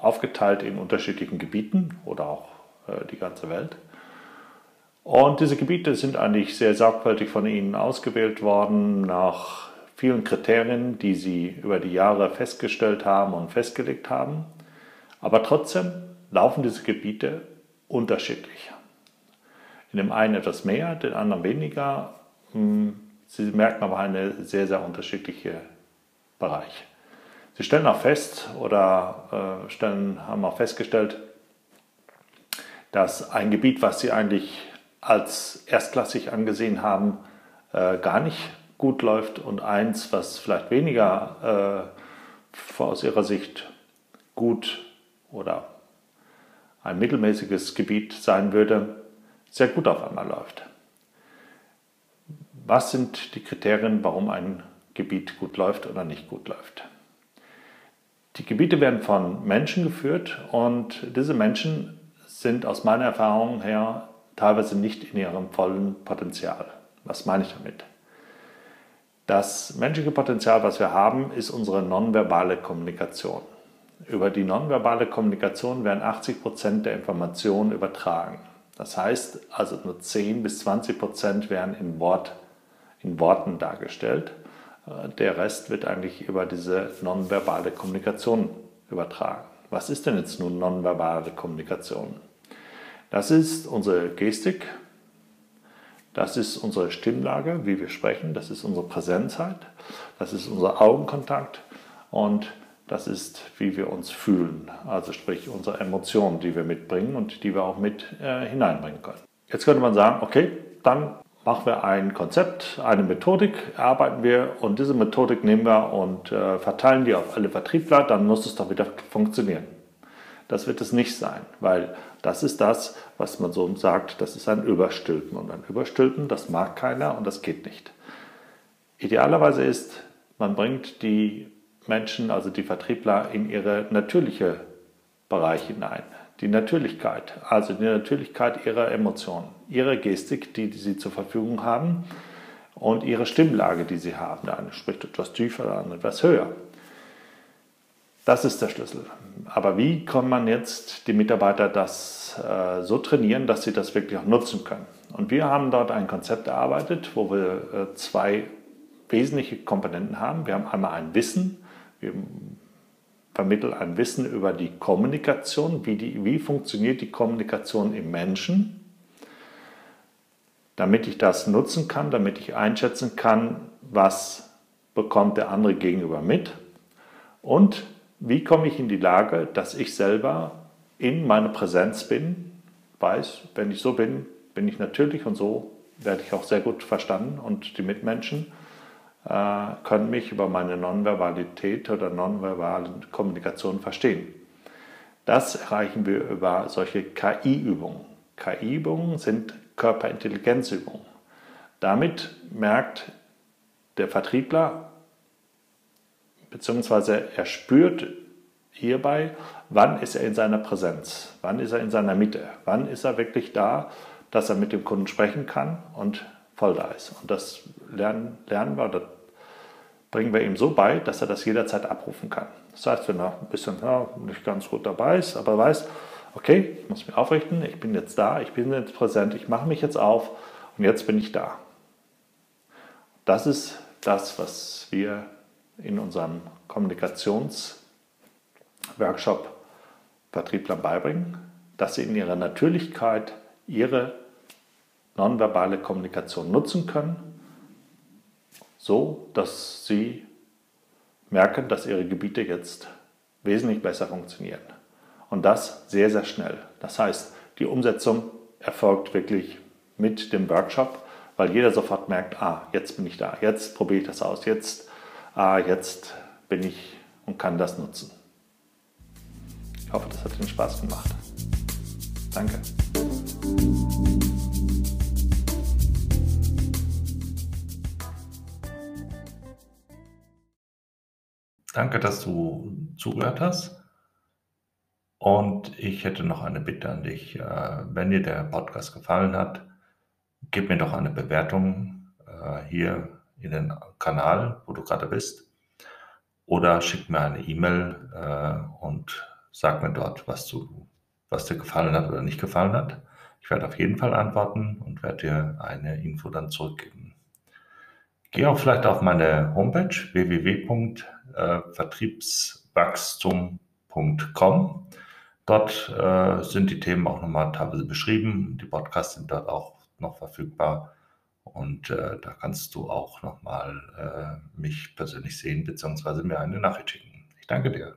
aufgeteilt in unterschiedlichen Gebieten oder auch äh, die ganze Welt. Und diese Gebiete sind eigentlich sehr sorgfältig von Ihnen ausgewählt worden nach vielen Kriterien, die Sie über die Jahre festgestellt haben und festgelegt haben. Aber trotzdem laufen diese Gebiete unterschiedlich. In dem einen etwas mehr, den anderen weniger. Hm, Sie merken aber eine sehr, sehr unterschiedliche Bereich. Sie stellen auch fest oder äh, stellen, haben auch festgestellt, dass ein Gebiet, was Sie eigentlich als erstklassig angesehen haben, äh, gar nicht gut läuft und eins, was vielleicht weniger äh, aus Ihrer Sicht gut oder ein mittelmäßiges Gebiet sein würde, sehr gut auf einmal läuft. Was sind die Kriterien, warum ein Gebiet gut läuft oder nicht gut läuft? Die Gebiete werden von Menschen geführt und diese Menschen sind aus meiner Erfahrung her teilweise nicht in ihrem vollen Potenzial. Was meine ich damit? Das menschliche Potenzial, was wir haben, ist unsere nonverbale Kommunikation. Über die nonverbale Kommunikation werden 80 Prozent der Informationen übertragen. Das heißt, also nur 10 bis 20 Prozent werden in, Wort, in Worten dargestellt. Äh, der Rest wird eigentlich über diese nonverbale Kommunikation übertragen. Was ist denn jetzt nun nonverbale Kommunikation? Das ist unsere Gestik, das ist unsere Stimmlage, wie wir sprechen, das ist unsere Präsenzzeit, das ist unser Augenkontakt und das ist, wie wir uns fühlen, also sprich unsere Emotionen, die wir mitbringen und die wir auch mit äh, hineinbringen können. Jetzt könnte man sagen, okay, dann machen wir ein Konzept, eine Methodik, erarbeiten wir und diese Methodik nehmen wir und äh, verteilen die auf alle Vertriebler, dann muss es doch wieder funktionieren. Das wird es nicht sein, weil das ist das, was man so sagt, das ist ein Überstülpen. Und ein Überstülpen, das mag keiner und das geht nicht. Idealerweise ist, man bringt die Menschen, also die Vertriebler, in ihre natürliche Bereich hinein. Die Natürlichkeit, also die Natürlichkeit ihrer Emotionen, ihre Gestik, die, die sie zur Verfügung haben und ihre Stimmlage, die sie haben. Der eine spricht etwas tiefer, der andere etwas höher. Das ist der Schlüssel. Aber wie kann man jetzt die Mitarbeiter das äh, so trainieren, dass sie das wirklich auch nutzen können? Und wir haben dort ein Konzept erarbeitet, wo wir äh, zwei wesentliche Komponenten haben. Wir haben einmal ein Wissen. Wir vermitteln ein Wissen über die Kommunikation. Wie, die, wie funktioniert die Kommunikation im Menschen? Damit ich das nutzen kann, damit ich einschätzen kann, was bekommt der andere gegenüber mit. Und wie komme ich in die Lage, dass ich selber in meiner Präsenz bin, weiß, wenn ich so bin, bin ich natürlich und so werde ich auch sehr gut verstanden und die Mitmenschen können mich über meine Nonverbalität oder nonverbale Kommunikation verstehen. Das erreichen wir über solche KI-Übungen. KI-Übungen sind Körperintelligenzübungen. Damit merkt der Vertriebler, beziehungsweise er spürt hierbei, wann ist er in seiner Präsenz, wann ist er in seiner Mitte, wann ist er wirklich da, dass er mit dem Kunden sprechen kann und voll da ist. Und das lernen, lernen wir, das bringen wir ihm so bei, dass er das jederzeit abrufen kann. Das heißt, wenn er ein bisschen ja, nicht ganz gut dabei ist, aber weiß, okay, ich muss mich aufrichten, ich bin jetzt da, ich bin jetzt präsent, ich mache mich jetzt auf und jetzt bin ich da. Das ist das, was wir in unserem Kommunikationsworkshop Vertrieblern beibringen, dass sie in ihrer Natürlichkeit ihre nonverbale Kommunikation nutzen können, so dass sie merken, dass ihre Gebiete jetzt wesentlich besser funktionieren. Und das sehr, sehr schnell. Das heißt, die Umsetzung erfolgt wirklich mit dem Workshop, weil jeder sofort merkt, ah, jetzt bin ich da, jetzt probiere ich das aus, jetzt ah, jetzt bin ich und kann das nutzen. Ich hoffe, das hat Ihnen Spaß gemacht. Danke. Danke, dass du zugehört hast. Und ich hätte noch eine Bitte an dich. Äh, wenn dir der Podcast gefallen hat, gib mir doch eine Bewertung äh, hier in den Kanal, wo du gerade bist. Oder schick mir eine E-Mail äh, und sag mir dort, was, du, was dir gefallen hat oder nicht gefallen hat. Ich werde auf jeden Fall antworten und werde dir eine Info dann zurückgeben. Geh auch vielleicht auf meine Homepage www.vertriebswachstum.com. Dort äh, sind die Themen auch nochmal teilweise beschrieben. Die Podcasts sind dort auch noch verfügbar. Und äh, da kannst du auch nochmal äh, mich persönlich sehen, beziehungsweise mir eine Nachricht schicken. Ich danke dir.